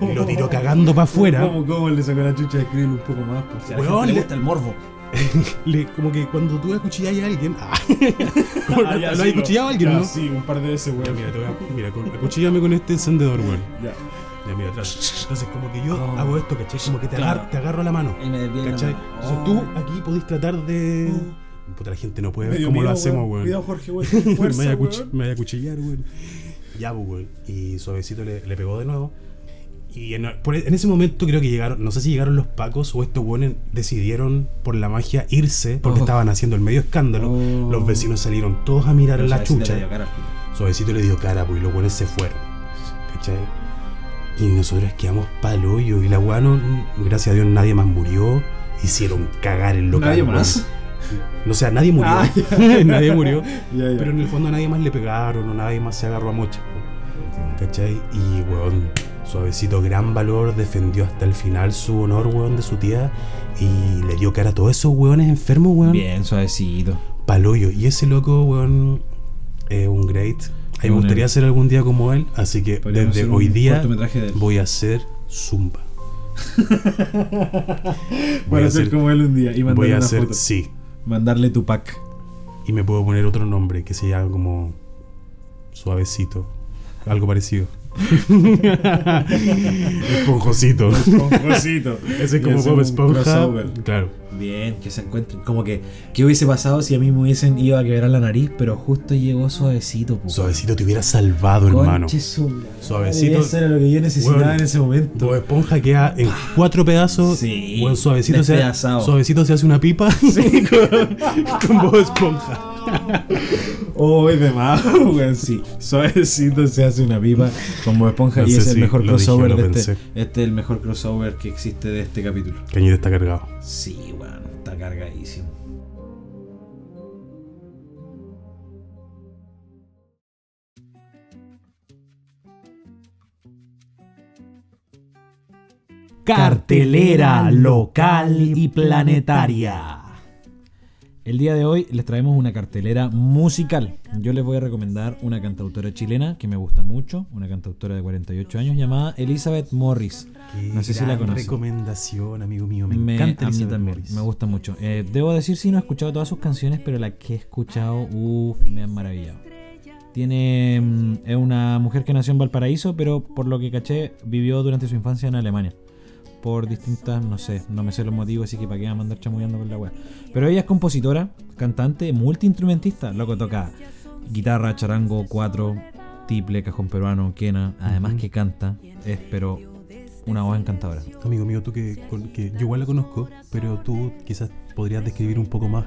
y lo tiró cagando para afuera. ¿Cómo, ¿Cómo le sacó la chucha de escribir un poco más? Pues, si a la Weón, gente le le- gusta el morbo. (laughs) le- como que cuando tú acuchillas a alguien. Ah, (laughs) como Ah, ya, no sí, hay lo- acuchillado a alguien, ya, ¿no? Sí, un par de veces, Ya, weón. mira, te voy a- mira, con- acuchíllame con este encendedor, weón. Ya. Atrás. Entonces, como que yo Oh. hago esto, ¿cachai? Como que te, Claro. agar- te agarro la mano. Y me la ¿Cachai? mano. Entonces Oh. tú aquí podés tratar de. Puta, la gente no puede ver cómo lo hacemos, weón. Cuidado, Jorge, weón. (laughs) me, Fuerza, weón. me vaya a cuchillar, weón. Ya, pues, weón. Y suavecito le, le pegó de nuevo. Y en, por- en ese momento creo que llegaron, no sé si llegaron los pacos o estos weones decidieron por la magia irse porque Oh. estaban haciendo el medio escándalo. Oh. Los vecinos salieron todos a mirar la chucha. le dio cara al culo. Suavecito le dio cara, pues, y los buenos se fueron. ¿Cachai? Y nosotros quedamos pa'l hoyo. Y la weá no, gracias a Dios, nadie más murió. Hicieron cagar el local. ¿Nadie más? No, o sea, nadie murió. Ah, (laughs) nadie murió. (laughs) Ya, ya. Pero en el fondo a nadie más le pegaron o nadie más se agarró a mocha. ¿Cachai? Y, weón, suavecito, gran valor, defendió hasta el final su honor, weón, de su tía. Y le dio cara a todos esos weones enfermos, weón. Bien, suavecito. Paloyo. Y ese loco, weón, es un great. A mí me gustaría ser algún día como él. Así que Podríamos desde hoy día voy a hacer zumba. (laughs) Voy a ser como él un día y voy mandarle a una hacer, foto. sí. Mandarle tu pack. Y me puedo poner otro nombre que se llama como suavecito. Algo parecido. (laughs) (laughs) Esponjosito. Esponjosito. Ese es como Bob Esponja. crossover. Claro. Bien, que se encuentren. Como que, ¿qué hubiese pasado si a mí me hubiesen ido a quebrar la nariz? Pero justo llegó suavecito, po. Suavecito te hubiera salvado, hermano. Conche Suavecito. Eso era lo que yo necesitaba en ese momento. Bob Esponja queda en cuatro pedazos. Sí, Buen suavecito se, suavecito se hace una pipa (laughs) con, con Bob Esponja. (laughs) Oh, de más, weón, sí. Suavecito se hace una pipa como esponja No y es el si mejor dije crossover de este. pensé. Este es el mejor crossover que existe de este capítulo. Cañete está cargado. Sí, weón, está cargadísimo. Cartelera local y planetaria. El día de hoy les traemos una cartelera musical. Yo les voy a recomendar una cantautora chilena que me gusta mucho, una cantautora de 48 años llamada Elizabeth Morris. No sé si la conocen. recomendación, amigo mío. Me, Me- encanta a mí Elizabeth también, Morris. me gusta mucho. Eh, debo decir, sí, no he escuchado todas sus canciones, pero la que he escuchado, uff, me han maravillado. Tiene, mm, es una mujer que nació en Valparaíso, pero por lo que caché, vivió durante su infancia en Alemania. Por distintas, no sé, no me sé los motivos, así que para qué va a mandar chamullando con la wea. Pero ella es compositora, cantante, multiinstrumentista. Loco toca guitarra, charango, cuatro, tiple, cajón peruano, quena. Además que canta, es pero una voz encantadora. Amigo mío, tú que yo igual la conozco, pero tú quizás podrías describir un poco más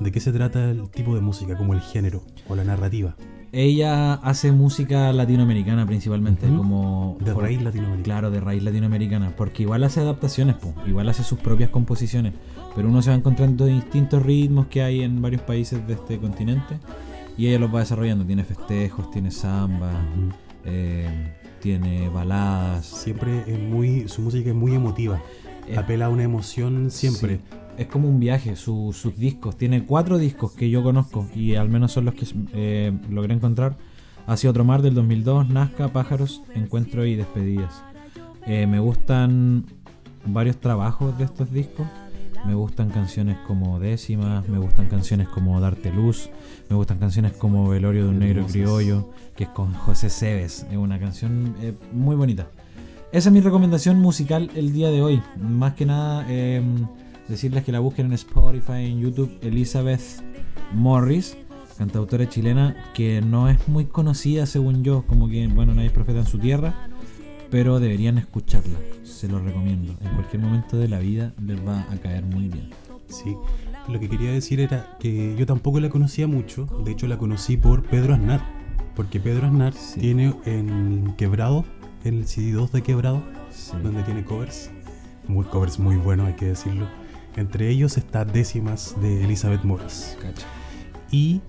de qué se trata el tipo de música, como el género o la narrativa. Ella hace música latinoamericana principalmente, como De raíz latinoamericana. Claro, de raíz latinoamericana, porque igual hace adaptaciones, po, igual hace sus propias composiciones, pero uno se va encontrando distintos ritmos que hay en varios países de este continente y ella los va desarrollando. Tiene festejos, tiene samba, eh, tiene baladas. Siempre es muy, su música es muy emotiva. Apela a una emoción siempre. Sí, Es como un viaje, su- sus discos. Tiene cuatro discos que yo conozco y al menos son los que eh, logré encontrar. Hacia otro mar del 2002, Nazca, Pájaros, Encuentro y Despedidas. Eh, me gustan varios trabajos de estos discos. Me gustan canciones como Décimas, me gustan canciones como Darte Luz, me gustan canciones como Velorio de un Negro. Criollo, que es con José Cebes. Es una canción eh, muy bonita. Esa es mi recomendación musical el día de hoy. Más que nada, eh, decirles que la busquen en Spotify, en YouTube, Elizabeth Morris, cantautora chilena que no es muy conocida según yo, como que, bueno, nadie es profeta en su tierra, pero deberían escucharla. Se los recomiendo. En cualquier momento de la vida les va a caer muy bien. Sí. Lo que quería decir era que yo tampoco la conocía mucho. De hecho, la conocí por Pedro Aznar. Porque Pedro Aznar Sí. tiene en Quebrado, en el CD2 de Quebrado, Sí. donde tiene covers. Muy covers muy buenos, hay que decirlo. Entre ellos está Décimas de Elizabeth Morris. Cacha. Y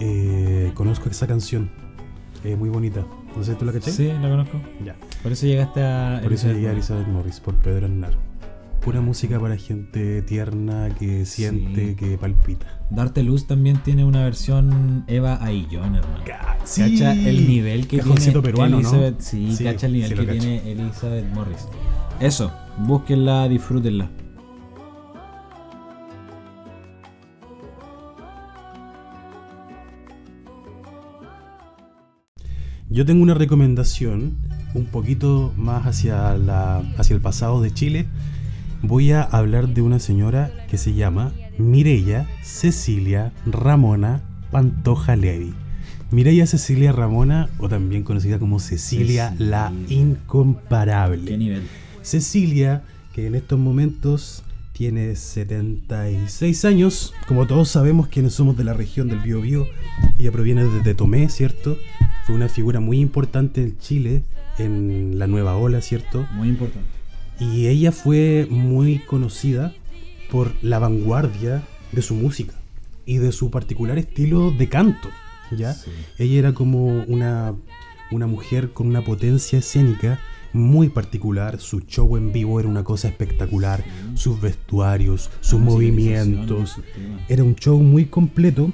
eh, conozco esa canción. Es muy bonita. No sé, ¿tú la caché? Sí, la conozco. Ya. Por eso llegaste a. Por eso llegué a. Elizabeth Morris, por Pedro Aznar. Pura música para gente tierna, que siente, Sí. que palpita. Darte Luz también tiene una versión Eva Aillón, hermano. Cacha el nivel que Cajoncito tiene peruano, ¿no? Elizabeth, sí, Sí, cacha el nivel sí que cacho. tiene Elizabeth Morris. Eso, búsquenla, disfrútenla. Yo tengo una recomendación un poquito más hacia, la, hacia el pasado de Chile. Voy a hablar de una señora que se llama Mireya Cecilia Ramona Pantoja Levi. Mireya Cecilia Ramona, o también conocida como Cecilia la Incomparable. ¿Qué nivel? Cecilia, que en estos momentos tiene 76 años, como todos sabemos quienes somos de la región del Biobío, ella proviene desde Tomé, ¿cierto? Fue una figura muy importante en Chile, en la nueva ola, ¿cierto? Muy importante. Y ella fue muy conocida por la vanguardia de su música y de su particular estilo de canto, ¿ya? Ella era como una, una mujer con una potencia escénica muy particular, su show en vivo era una cosa espectacular, sus vestuarios, sus movimientos, era un show muy completo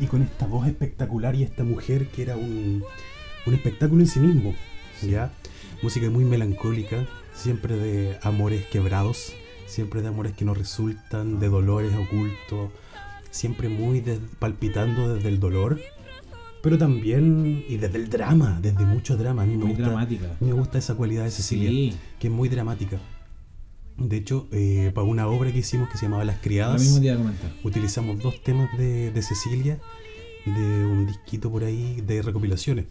y con esta voz espectacular y esta mujer que era un, un espectáculo en sí mismo, ¿ya? Música muy melancólica, siempre de amores quebrados, siempre de amores que no resultan, de dolores ocultos, siempre muy de- palpitando desde el dolor, pero también y desde el drama, desde mucho drama. A mí me Muy gusta, dramática. me gusta esa cualidad de Cecilia, Sí. que es muy dramática. De hecho, eh, para una obra que hicimos que se llamaba Las Criadas, mismo día utilizamos dos temas de, de Cecilia, de un disquito por ahí de recopilaciones.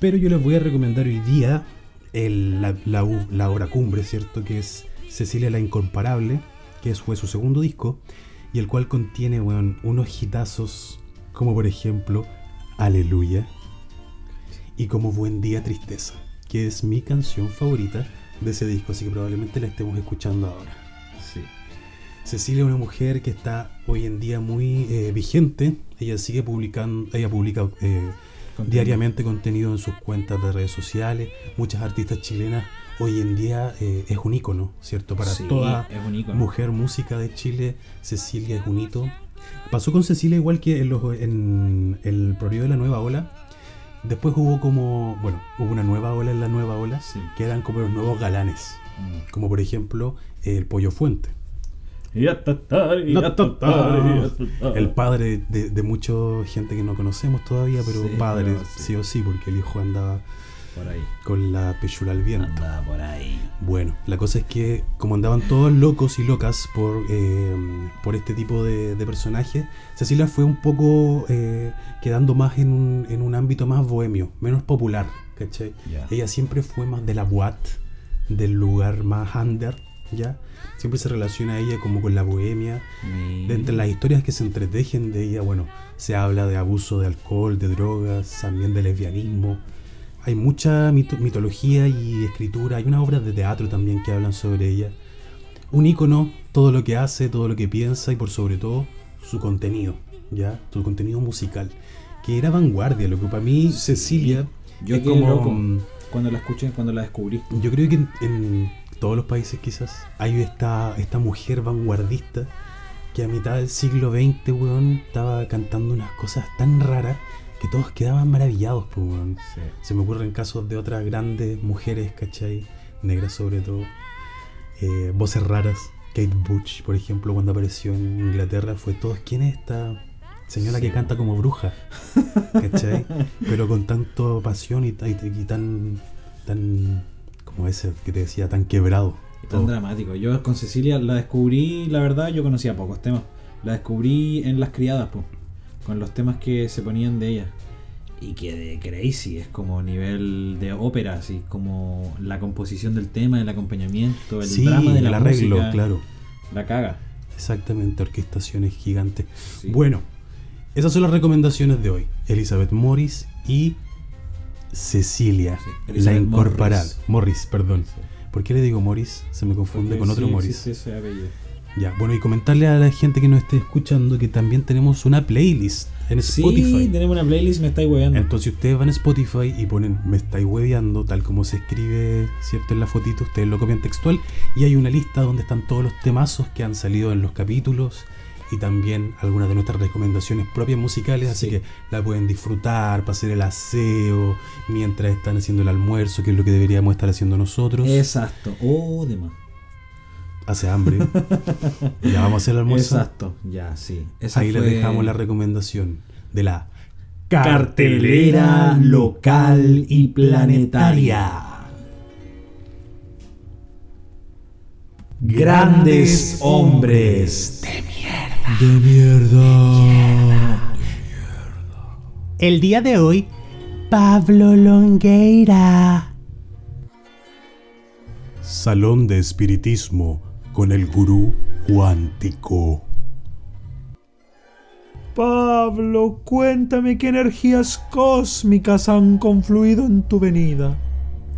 Pero yo les voy a recomendar hoy día el- la, la la obra cumbre, ¿cierto? Que es Cecilia la Incomparable, que fue su segundo disco, y el cual contiene weón, unos hitazos como por ejemplo Aleluya y como Buen Día Tristeza, que es mi canción favorita de ese disco, así que probablemente la estemos escuchando ahora. Sí. Cecilia es una mujer que está hoy en día muy eh, vigente. Ella sigue publicando, ella publica eh, diariamente contenido en sus cuentas de redes sociales. Muchas artistas chilenas hoy en día eh, es un ícono, ¿cierto? Para Sí, toda mujer música de Chile, Cecilia es un hito. Pasó con Cecilia igual que en, los- en el periodo de la nueva ola. Después hubo como, bueno, hubo una nueva ola en la nueva ola, Sí. que eran como los nuevos galanes, Mm. como por ejemplo el Pollo Fuente. El El padre de, de mucha gente que no conocemos todavía, pero Sí, padre sí o sí, porque el hijo andaba Por ahí. con la pechula al viento. Anda por ahí. Bueno, la cosa es que como andaban todos locos y locas por, eh, por este tipo de, de personajes, Cecilia fue un poco eh, quedando más en un, en un ámbito más bohemio, menos popular, ¿cachai? Ya. Ella siempre fue más de la boat, del lugar más under, ¿ya? Siempre se relaciona a ella como con la bohemia. Mi- De entre las historias que se entretejen de ella, bueno, se habla de abuso de alcohol, de drogas, también de lesbianismo. Hay mucha mito- mitología y escritura, hay unas obras de teatro también que hablan sobre ella. Un ícono, todo lo que hace, todo lo que piensa y por sobre todo su contenido, ¿ya? Su contenido musical, que era vanguardia, lo que para mí Cecilia Yo es como... loco cuando la escuché, cuando la descubrí. Yo creo que en, en todos los países quizás hay esta, esta mujer vanguardista que a mitad del siglo XX, weón, estaba cantando unas cosas tan raras que todos quedaban maravillados, pues, weón. Se me ocurren casos de otras grandes mujeres, ¿cachai? Negras sobre todo. Eh, voces raras. Kate Bush, por ejemplo, cuando apareció en Inglaterra, fue todos, ¿quién es esta señora que canta como bruja? (laughs) ¿Cachai? Pero con tanto pasión y, ta- y- y tan, tan, como ese que te decía, tan quebrado. Tan todo. dramático. Yo con Cecilia la descubrí, la verdad, yo conocía pocos temas. La descubrí en Las Criadas, po, con los temas que se ponían de ella. Y que de crazy, es como nivel de ópera, así como la composición del tema, el acompañamiento, el sí, drama de la el arreglo, música, claro. La caga. Exactamente, orquestaciones gigantes. Sí. Bueno, esas son las recomendaciones de hoy. Elizabeth Morris y Cecilia, Sí, la incorporal. Morris. Morris, perdón. ¿Por qué le digo Morris? Se me confunde Porque con otro Morris. ese apellido. Ya, bueno, y comentarle a la gente que nos esté escuchando que también tenemos una playlist en Sí, Spotify. tenemos una playlist, me estáis hueveando. Entonces ustedes van a Spotify y ponen me estáis hueveando, tal como se escribe, ¿cierto? En la fotito, ustedes lo copian textual y hay una lista donde están todos los temazos que han salido en los capítulos y también algunas de nuestras recomendaciones propias musicales, así Sí. que la pueden disfrutar para hacer el aseo, mientras están haciendo el almuerzo, que es lo que deberíamos estar haciendo nosotros. Exacto. Oh, de más. Hace hambre. (laughs) ya vamos a hacer el almuerzo. Exacto, ya, sí. Esa Ahí les fue- dejamos la recomendación de la Cartelera local y planetaria. Grandes hombres De mierda. El día de hoy, Pablo Longueira. Salón de Espiritismo con el Gurú Cuántico. Pablo, cuéntame qué energías cósmicas han confluido en tu venida.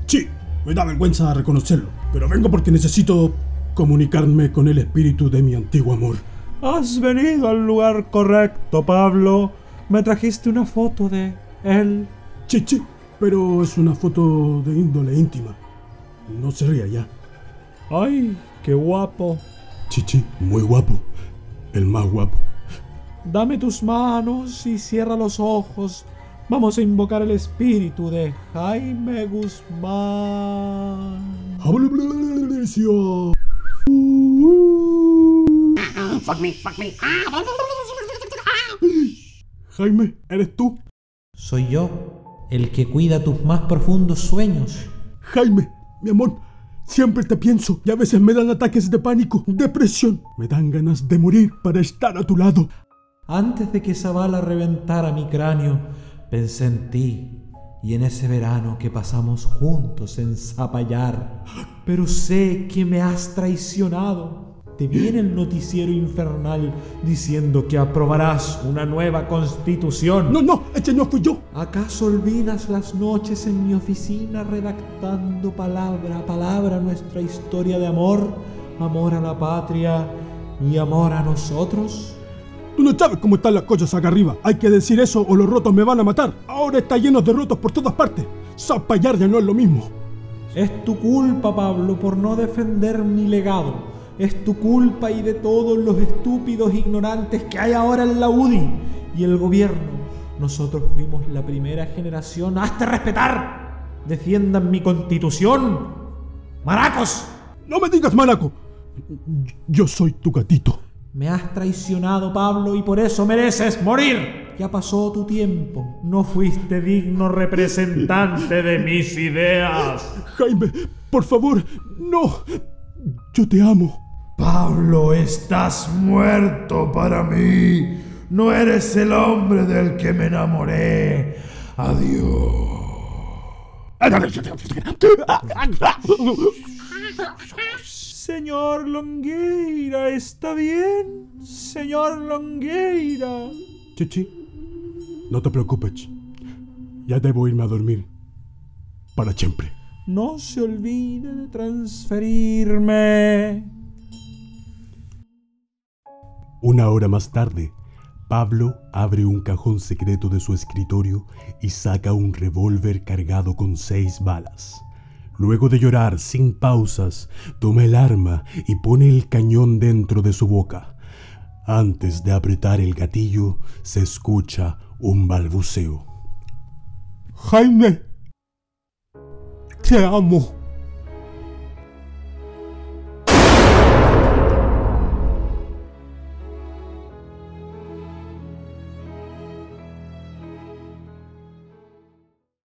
Sí, me da vergüenza reconocerlo, pero vengo porque necesito comunicarme con el espíritu de mi antiguo amor. Has venido al lugar correcto, Pablo. Me trajiste una foto de él. Sí, sí, pero es una foto de índole íntima. No se ría ya. ¡Ay, qué guapo! Chichi, muy guapo. El más guapo. Dame tus manos y cierra los ojos. Vamos a invocar el espíritu de Jaime Guzmán. Jaime, ¿eres tú? Soy yo, el que cuida tus más profundos sueños. Jaime, mi amor, siempre te pienso y a veces me dan ataques de pánico, depresión. Me dan ganas de morir para estar a tu lado. Antes de que esa bala reventara mi cráneo, pensé en ti y en ese verano que pasamos juntos en Zapallar. Pero sé que me has traicionado. Te viene el noticiero infernal diciendo que aprobarás una nueva constitución. No, no, ese no fui yo. ¿Acaso olvidas las noches en mi oficina redactando palabra a palabra nuestra historia de amor, amor a la patria y amor a nosotros? Tú no sabes cómo están las cosas acá arriba. Hay que decir eso o los rotos me van a matar. Ahora está lleno de rotos por todas partes. Zapallar ya no es lo mismo. Es tu culpa, Pablo, por no defender mi legado. Es tu culpa y de todos los estúpidos ignorantes que hay ahora en la UDI y el gobierno. Nosotros fuimos la primera generación. ¡Hazte respetar! ¡Defiendan mi constitución! ¡Maracos! No me digas maraco. Yo soy tu gatito. Me has traicionado, Pablo, y por eso mereces morir. Ya pasó tu tiempo. No fuiste digno representante de mis ideas. Jaime, por favor, no. Yo te amo. Pablo, estás muerto para mí. No eres el hombre del que me enamoré. Adiós. Señor Longueira, ¿está bien? Señor Longueira. Chichi, no te preocupes. Ya debo irme a dormir. Para siempre. No se olvide de transferirme. Una hora más tarde, Pablo abre un cajón secreto de su escritorio y saca un revólver cargado con seis balas. Luego de llorar sin pausas, toma el arma y pone el cañón dentro de su boca. Antes de apretar el gatillo, se escucha un balbuceo. Jaime, te amo.